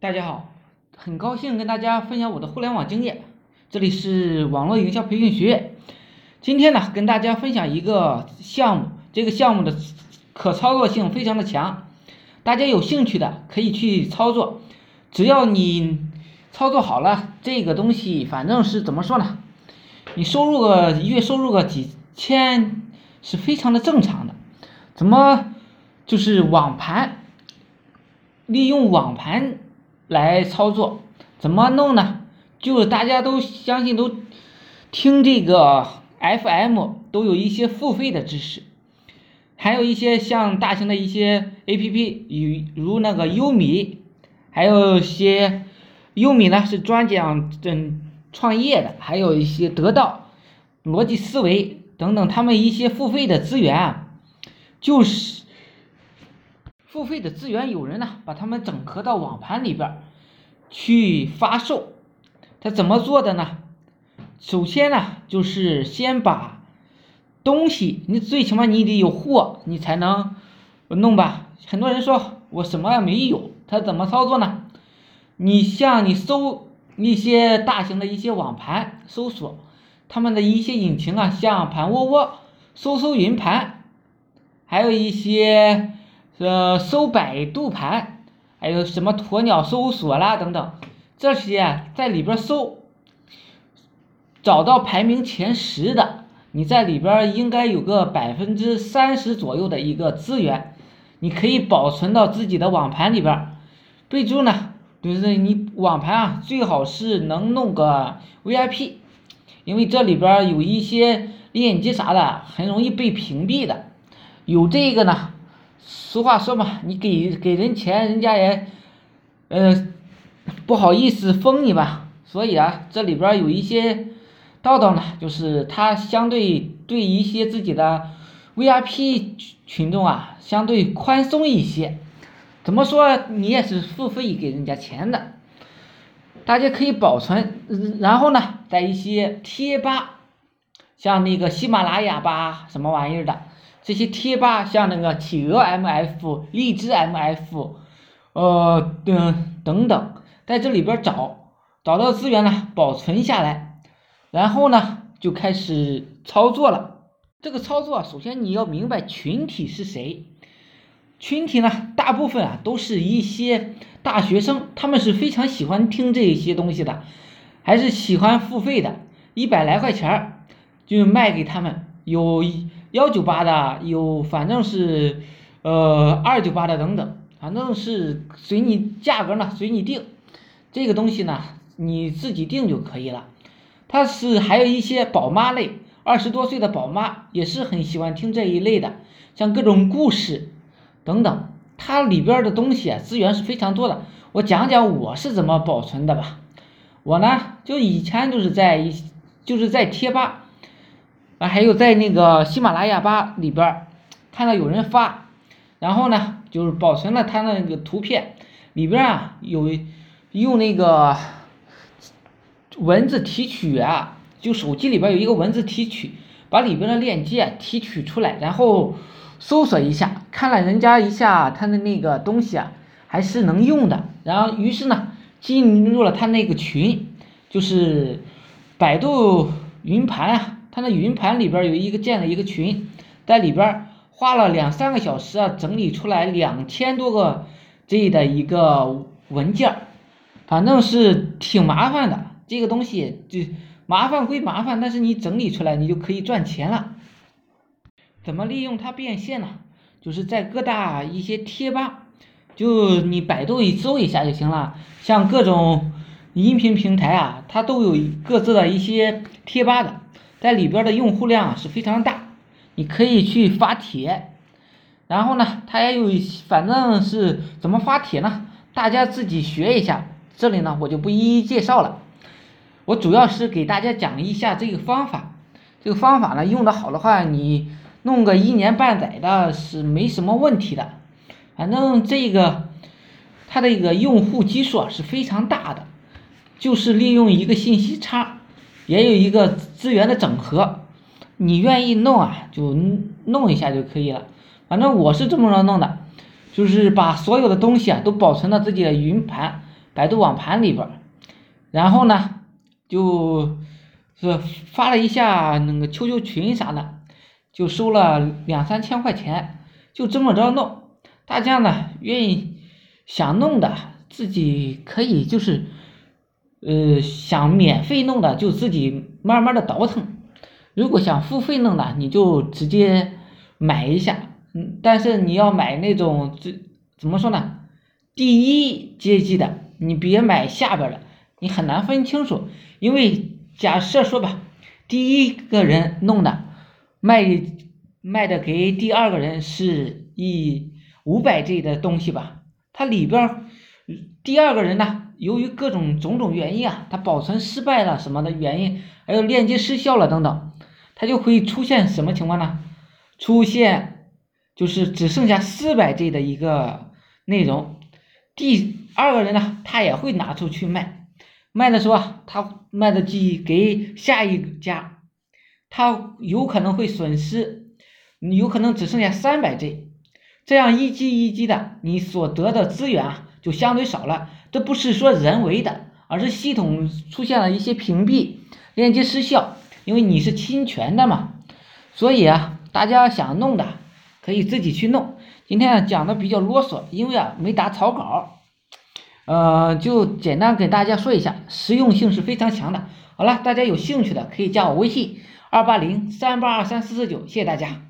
大家好，很高兴跟大家分享我的互联网经验。这里是网络营销培训学院。今天呢，跟大家分享一个项目，这个项目的可操作性非常的强，大家有兴趣的可以去操作。只要你操作好了，这个东西反正是怎么说呢？你收入个月收入个几千是非常的正常的。怎么就是网盘？利用网盘。来操作怎么弄呢？就是大家都相信都听这个 FM 都有一些付费的知识，还有一些像大型的一些 APP，与如那个优米，还有些优米呢是专讲嗯创业的，还有一些得到、逻辑思维等等，他们一些付费的资源啊，就是付费的资源，有人呢把他们整合到网盘里边。去发售，他怎么做的呢？首先呢，就是先把东西，你最起码你得有货，你才能弄吧。很多人说我什么也没有，他怎么操作呢？你像你搜一些大型的一些网盘搜索，他们的一些引擎啊，像盘窝窝、搜搜云盘，还有一些呃搜百度盘。还有什么鸵鸟搜索啦等等，这些在里边搜，找到排名前十的，你在里边应该有个百分之三十左右的一个资源，你可以保存到自己的网盘里边。备注呢，就是你网盘啊，最好是能弄个 VIP，因为这里边有一些链接啥的，很容易被屏蔽的。有这个呢。俗话说嘛，你给给人钱，人家也，呃，不好意思封你吧。所以啊，这里边有一些道道呢，就是他相对对一些自己的 VIP 群众啊，相对宽松一些。怎么说？你也是付费给人家钱的，大家可以保存。然后呢，在一些贴吧，像那个喜马拉雅吧，什么玩意儿的。这些贴吧像那个企鹅 MF、荔枝 MF，呃等等等，在这里边找找到资源呢，保存下来，然后呢就开始操作了。这个操作首先你要明白群体是谁，群体呢大部分啊都是一些大学生，他们是非常喜欢听这些东西的，还是喜欢付费的，一百来块钱就卖给他们，有。幺九八的有，反正是，呃，二九八的等等，反正是随你价格呢，随你定。这个东西呢，你自己定就可以了。它是还有一些宝妈类，二十多岁的宝妈也是很喜欢听这一类的，像各种故事等等。它里边的东西啊，资源是非常多的。我讲讲我是怎么保存的吧。我呢，就以前就是在一，就是在贴吧。啊，还有在那个喜马拉雅吧里边看到有人发，然后呢，就是保存了他那个图片，里边啊有用那个文字提取啊，就手机里边有一个文字提取，把里边的链接提取出来，然后搜索一下，看了人家一下他的那个东西啊，还是能用的，然后于是呢进入了他那个群，就是百度云盘啊。他那云盘里边有一个建了一个群，在里边花了两三个小时啊，整理出来两千多个 G 的一个文件反正是挺麻烦的。这个东西就麻烦归麻烦，但是你整理出来，你就可以赚钱了。怎么利用它变现呢？就是在各大一些贴吧，就你百度一搜一下就行了。像各种音频平台啊，它都有各自的一些贴吧的。在里边的用户量是非常大，你可以去发帖，然后呢，它也有，反正是怎么发帖呢？大家自己学一下，这里呢我就不一一介绍了，我主要是给大家讲一下这个方法，这个方法呢用的好的话，你弄个一年半载的是没什么问题的，反正这个它的一个用户基数啊是非常大的，就是利用一个信息差。也有一个资源的整合，你愿意弄啊，就弄一下就可以了。反正我是这么着弄的，就是把所有的东西啊都保存到自己的云盘，百度网盘里边，然后呢，就是发了一下那个 QQ 群啥的，就收了两三千块钱，就这么着弄。大家呢愿意想弄的，自己可以就是，呃，想免费弄的就自己慢慢的倒腾。如果想付费弄的，你就直接买一下。嗯，但是你要买那种这怎么说呢？第一阶级的，你别买下边的，你很难分清楚。因为假设说吧，第一个人弄的卖卖的给第二个人是一五百 G 的东西吧，它里边第二个人呢，由于各种种种原因啊，它保存失败了什么的原因，还有链接失效了等等，它就会出现什么情况呢？出现。就是只剩下四百 G 的一个内容，第二个人呢，他也会拿出去卖，卖的时候啊，他卖的机给下一家，他有可能会损失，有可能只剩下三百 G，这样一 G 一 G 的，你所得的资源啊就相对少了。这不是说人为的，而是系统出现了一些屏蔽、链接失效，因为你是侵权的嘛。所以啊，大家想弄的。可以自己去弄。今天讲的比较啰嗦，因为啊没打草稿，呃，就简单给大家说一下，实用性是非常强的。好了，大家有兴趣的可以加我微信二八零三八二三四四九，谢谢大家。